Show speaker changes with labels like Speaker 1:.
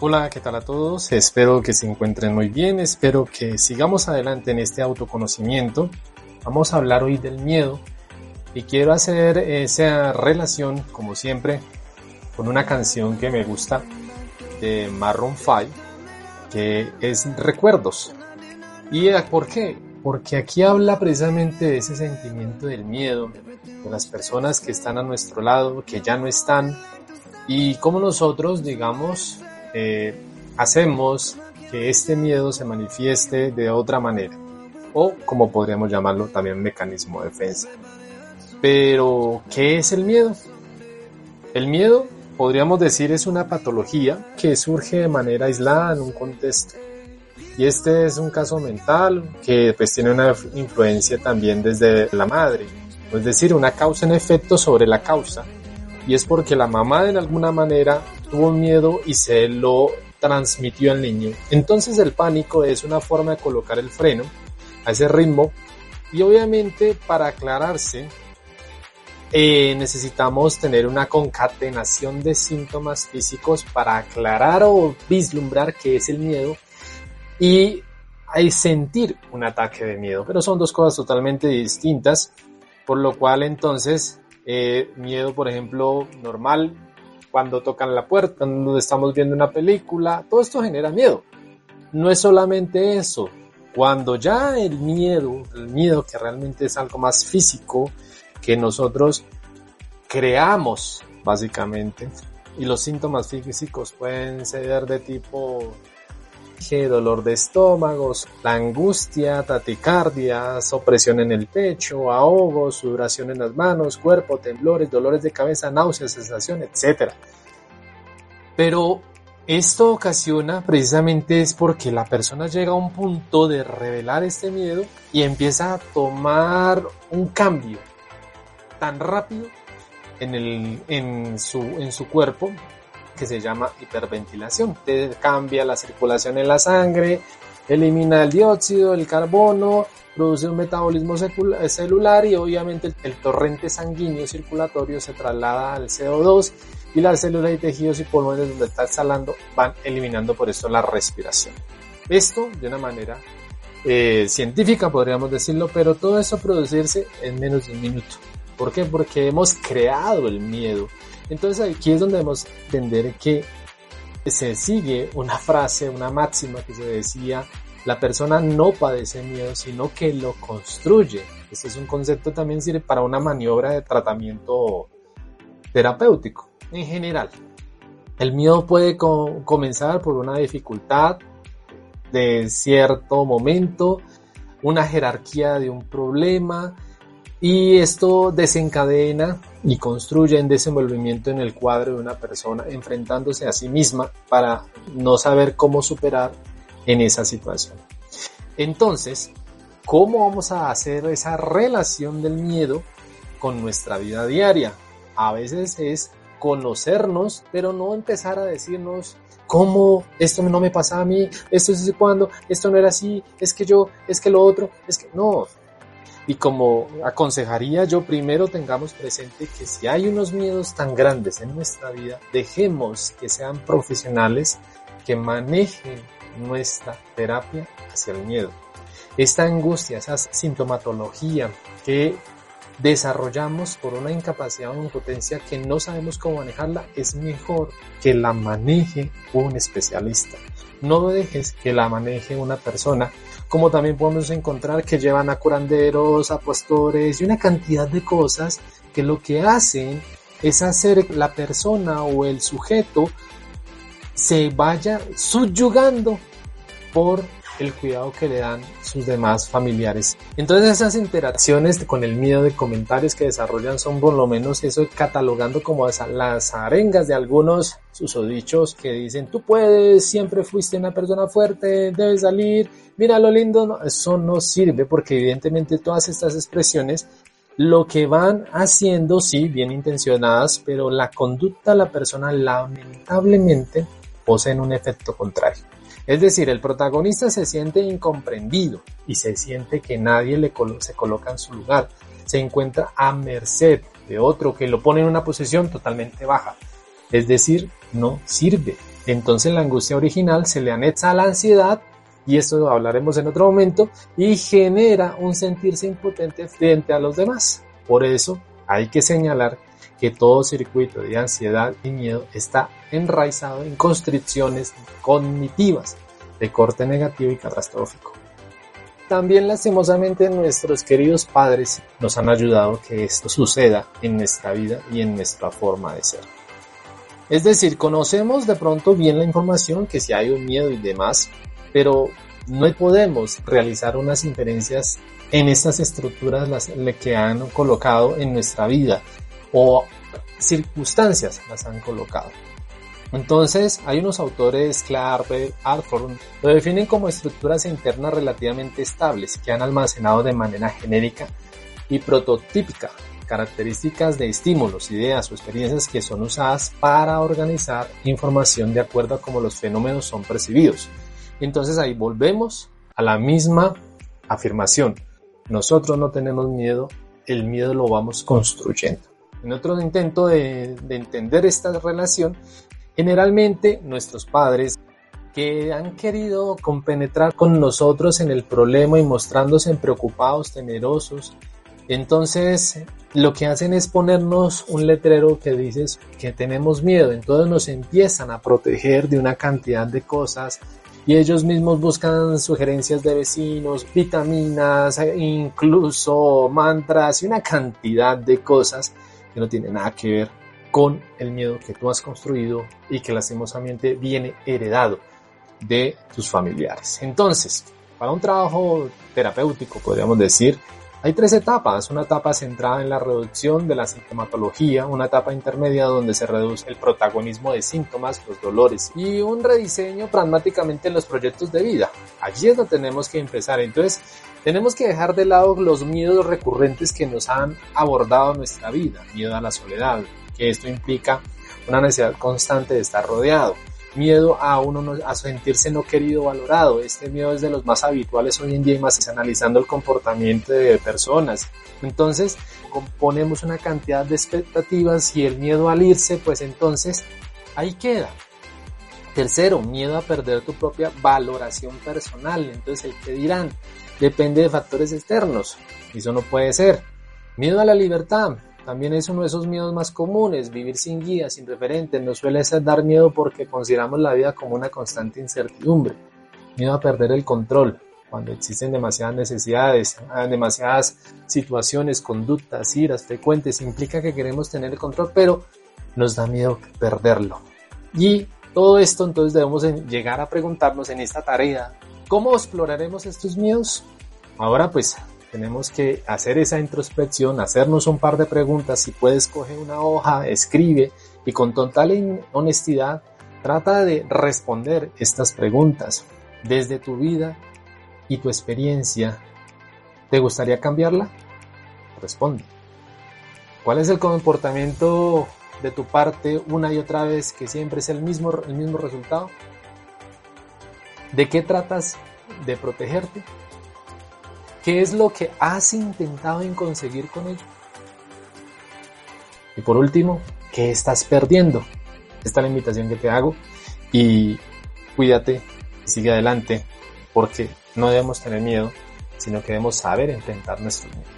Speaker 1: Hola, ¿qué tal a todos? Espero que se encuentren muy bien, espero que sigamos adelante en este autoconocimiento. Vamos a hablar hoy del miedo y quiero hacer esa relación, como siempre, con una canción que me gusta de Maroon 5, que es Recuerdos. ¿Y por qué? Porque aquí habla precisamente de ese sentimiento del miedo, de las personas que están a nuestro lado, que ya no están, y cómo nosotros, digamos, eh, hacemos que este miedo se manifieste de otra manera o como podríamos llamarlo también mecanismo de defensa. Pero, ¿qué es el miedo? El miedo, podríamos decir, es una patología que surge de manera aislada en un contexto. Y este es un caso mental que pues tiene una influencia también desde la madre, es decir, una causa en efecto sobre la causa. Y es porque la mamá de alguna manera tuvo miedo y se lo transmitió al niño. Entonces el pánico es una forma de colocar el freno a ese ritmo y obviamente para aclararse eh, necesitamos tener una concatenación de síntomas físicos para aclarar o vislumbrar qué es el miedo y hay sentir un ataque de miedo, pero son dos cosas totalmente distintas, por lo cual entonces eh, miedo, por ejemplo, normal cuando tocan la puerta, cuando estamos viendo una película, todo esto genera miedo. No es solamente eso, cuando ya el miedo, el miedo que realmente es algo más físico que nosotros creamos básicamente, y los síntomas físicos pueden ser de tipo dolor de estómago, la angustia, taticardia, opresión en el pecho, ahogo, sudoración en las manos, cuerpo, temblores, dolores de cabeza, náuseas, sensación, etc. Pero esto ocasiona precisamente es porque la persona llega a un punto de revelar este miedo y empieza a tomar un cambio tan rápido en, el, en, su, en su cuerpo que se llama hiperventilación. Te cambia la circulación en la sangre, elimina el dióxido, el carbono, produce un metabolismo celular y obviamente el, torrente sanguíneo circulatorio se traslada al CO2 y las células y tejidos y pulmones donde está exhalando van eliminando por esto la respiración. Esto de una manera eh, científica podríamos decirlo, pero todo eso producirse en menos de un minuto. ¿Por qué? Porque hemos creado el miedo. Entonces aquí es donde debemos entender que se sigue una frase, una máxima que se decía, la persona no padece miedo, sino que lo construye. Este es un concepto también sirve para una maniobra de tratamiento terapéutico en general. El miedo puede comenzar por una dificultad de cierto momento, una jerarquía de un problema, y esto desencadena y construye un desenvolvimiento en el cuadro de una persona enfrentándose a sí misma para no saber cómo superar en esa situación. Entonces, ¿cómo vamos a hacer esa relación del miedo con nuestra vida diaria? A veces es conocernos, pero no empezar a decirnos cómo esto no me pasa a mí, esto es cuando, esto no era así, es que yo, es que lo otro, es que no, y como aconsejaría yo, primero tengamos presente que si hay unos miedos tan grandes en nuestra vida, dejemos que sean profesionales que manejen nuestra terapia hacia el miedo. Esta angustia, esa sintomatología que desarrollamos por una incapacidad o impotencia que no sabemos cómo manejarla, es mejor que la maneje un especialista. No dejes que la maneje una persona como también podemos encontrar que llevan a curanderos, a pastores y una cantidad de cosas que lo que hacen es hacer la persona o el sujeto se vaya subyugando por el cuidado que le dan sus demás familiares. Entonces esas interacciones con el miedo de comentarios que desarrollan son por lo menos eso catalogando como las arengas de algunos susodichos que dicen tú puedes, siempre fuiste una persona fuerte, debes salir, mira lo lindo, eso no sirve porque evidentemente todas estas expresiones lo que van haciendo, sí, bien intencionadas, pero la conducta de la persona lamentablemente poseen un efecto contrario. Es decir, el protagonista se siente incomprendido y se siente que nadie le se coloca en su lugar. Se encuentra a merced de otro que lo pone en una posición totalmente baja. Es decir, no sirve. Entonces la angustia original se le anexa a la ansiedad y eso hablaremos en otro momento, y genera un sentirse impotente frente a los demás. Por eso hay que señalar que todo circuito de ansiedad y miedo está enraizado en constricciones cognitivas de corte negativo y catastrófico. También lastimosamente nuestros queridos padres nos han ayudado que esto suceda en nuestra vida y en nuestra forma de ser. Es decir, conocemos de pronto bien la información, que si hay un miedo y demás, pero no podemos realizar unas inferencias en estas estructuras las que han colocado en nuestra vida o circunstancias las han colocado. Entonces, hay unos autores, Clark, Arthur, lo definen como estructuras internas relativamente estables que han almacenado de manera genérica y prototípica características de estímulos, ideas o experiencias que son usadas para organizar información de acuerdo a cómo los fenómenos son percibidos. Entonces ahí volvemos a la misma afirmación. Nosotros no tenemos miedo, el miedo lo vamos construyendo. En otro intento de, entender esta relación, generalmente nuestros padres que han querido compenetrar con nosotros en el problema y mostrándose preocupados, temerosos, entonces lo que hacen es ponernos un letrero que dice que tenemos miedo, entonces nos empiezan a proteger de una cantidad de cosas y ellos mismos buscan sugerencias de vecinos, vitaminas, incluso mantras y una cantidad de cosas que no tienen nada que ver con el miedo que tú has construido y que lastimosamente viene heredado de tus familiares. Entonces, para un trabajo terapéutico, podríamos decir, hay tres etapas, una etapa centrada en la reducción de la sintomatología, una etapa intermedia donde se reduce el protagonismo de síntomas, los dolores y un rediseño pragmáticamente en los proyectos de vida. Allí es donde tenemos que empezar. Entonces, tenemos que dejar de lado los miedos recurrentes que nos han abordado nuestra vida, miedo a la soledad, que esto implica una necesidad constante de estar rodeado, miedo a uno a sentirse no querido valorado. Este miedo es de los más habituales hoy en día y más analizando el comportamiento de personas. Entonces, componemos una cantidad de expectativas y el miedo al irse, pues entonces ahí queda. Tercero, miedo a perder tu propia valoración personal. Entonces, el que dirán depende de factores externos. Eso no puede ser. Miedo a la libertad. También es uno de esos miedos más comunes, vivir sin guía, sin referentes, nos suele ser dar miedo porque consideramos la vida como una constante incertidumbre, miedo a perder el control, cuando existen demasiadas necesidades, demasiadas situaciones, conductas, iras frecuentes, implica que queremos tener el control, pero nos da miedo perderlo. Y todo esto entonces debemos llegar a preguntarnos en esta tarea, ¿cómo exploraremos estos miedos? Ahora pues tenemos que hacer esa introspección, hacernos un par de preguntas. Si puedes, coge una hoja, escribe y con total honestidad trata de responder estas preguntas. Desde tu vida y tu experiencia, ¿te gustaría cambiarla? Responde. ¿Cuál es el comportamiento de tu parte una y otra vez que siempre es el mismo, el mismo resultado? ¿De qué tratas de protegerte? ¿Qué es lo que has intentado en conseguir con ello? Y por último, ¿qué estás perdiendo? Esta es la invitación que te hago y cuídate y sigue adelante porque no debemos tener miedo, sino que debemos saber enfrentar nuestros miedos.